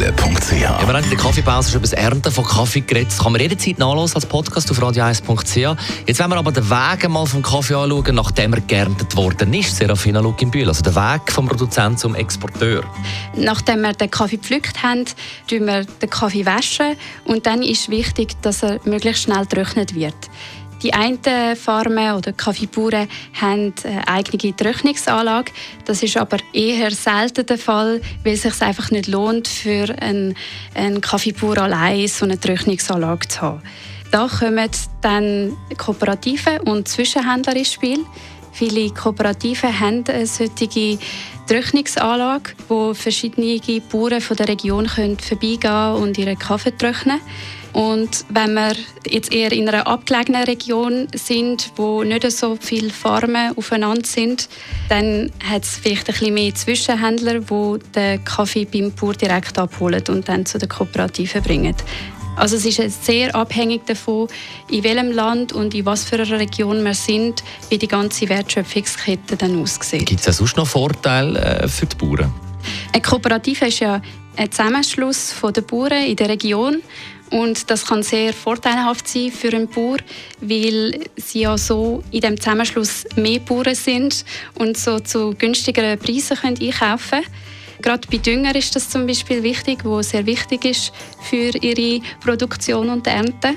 www.kaffeezentrale.ch Ja, wir haben in der Kaffeepause schon über das Ernten von Kaffee geredet. Das kann man jederzeit nachlesen als Podcast auf radio1.ch. Jetzt wollen wir aber den Weg mal vom Kaffee anschauen, nachdem er geerntet worden ist. Serafina Luginbühl, also der Weg vom Produzent zum Exporteur. Nachdem wir den Kaffee gepflückt haben, waschen wir den Kaffee waschen und dann ist wichtig, dass er möglichst schnell getrocknet wird. Die einen Farmen oder Kaffeebauern haben eine eigene Trocknungsanlage. Das ist aber eher selten der Fall, weil es sich einfach nicht lohnt, für einen, einen Kaffeebauer allein so eine Trocknungsanlage zu haben. Da kommen dann Kooperativen und Zwischenhändler ins Spiel. Viele Kooperativen haben eine solche Trocknungsanlage, wo verschiedene Bauern von der Region können vorbeigehen und ihren Kaffee trocknen und wenn wir jetzt eher in einer abgelegenen Region sind, wo nicht so viele Farmen aufeinander sind, dann hat es vielleicht ein bisschen mehr Zwischenhändler, die den Kaffee beim Bauer direkt abholen und dann zu den Kooperativen bringen. Also es ist sehr abhängig davon, in welchem Land und in was für einer Region wir sind, wie die ganze Wertschöpfungskette dann aussieht. Gibt es sonst noch Vorteile äh, für die Bauern? Eine Kooperative ist ja ein Zusammenschluss der Bauern in der Region und das kann sehr vorteilhaft sein für einen Bauer, weil sie ja so in dem Zusammenschluss mehr Bauern sind und so zu günstigeren Preisen können einkaufen können. Gerade bei Dünger ist das zum Beispiel wichtig, wo sehr wichtig ist für ihre Produktion und Ernte.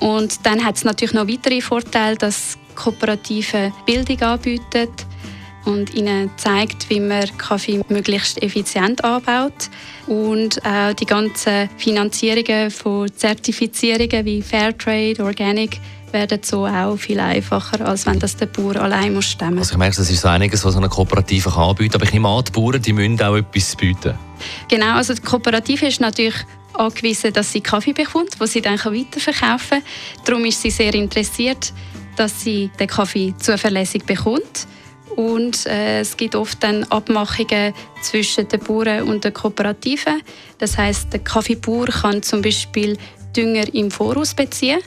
Und dann hat es natürlich noch weitere Vorteile, dass Kooperative Bildung anbieten und ihnen zeigt, wie man Kaffee möglichst effizient anbaut und auch die ganzen Finanzierungen von Zertifizierungen wie Fairtrade, Organic werden so auch viel einfacher, als wenn das der Bauer allein muss stemmen. Also ich merke, das ist so einiges, was eine Kooperative kann anbieten kann. Aber ich nehme an, die Bauern die müssen auch etwas bieten. Genau, also die Kooperative ist natürlich angewiesen, dass sie Kaffee bekommt, den sie dann weiterverkaufen kann. Darum ist sie sehr interessiert, dass sie den Kaffee zuverlässig bekommt. Und äh, es gibt oft dann Abmachungen zwischen den Bauern und den Kooperativen. Das heißt, der Kaffeebauer kann zum Beispiel Dünger im Voraus beziehen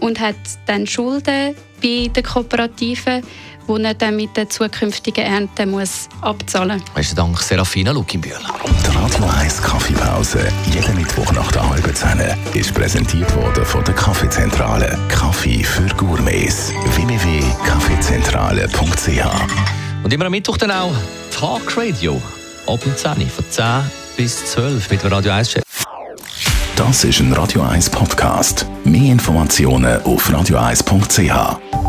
und hat dann Schulden bei den Kooperativen, die er dann mit der zukünftigen Ernte muss abzahlen muss. Besten Dank, Serafina Lukinbühl. Die Radio 1 Kaffeepause, jeden Mittwoch nach der halben Zehn, ist präsentiert worden von der Kaffeezentrale. Kaffee www.kaffeezentrale.ch Und immer am Mittwoch dann auch Talk Radio. Ab und 10 von 10 bis 12 mit dem Radio 1 Chef. Das ist ein Radio 1 Podcast. Mehr Informationen auf radio1.ch.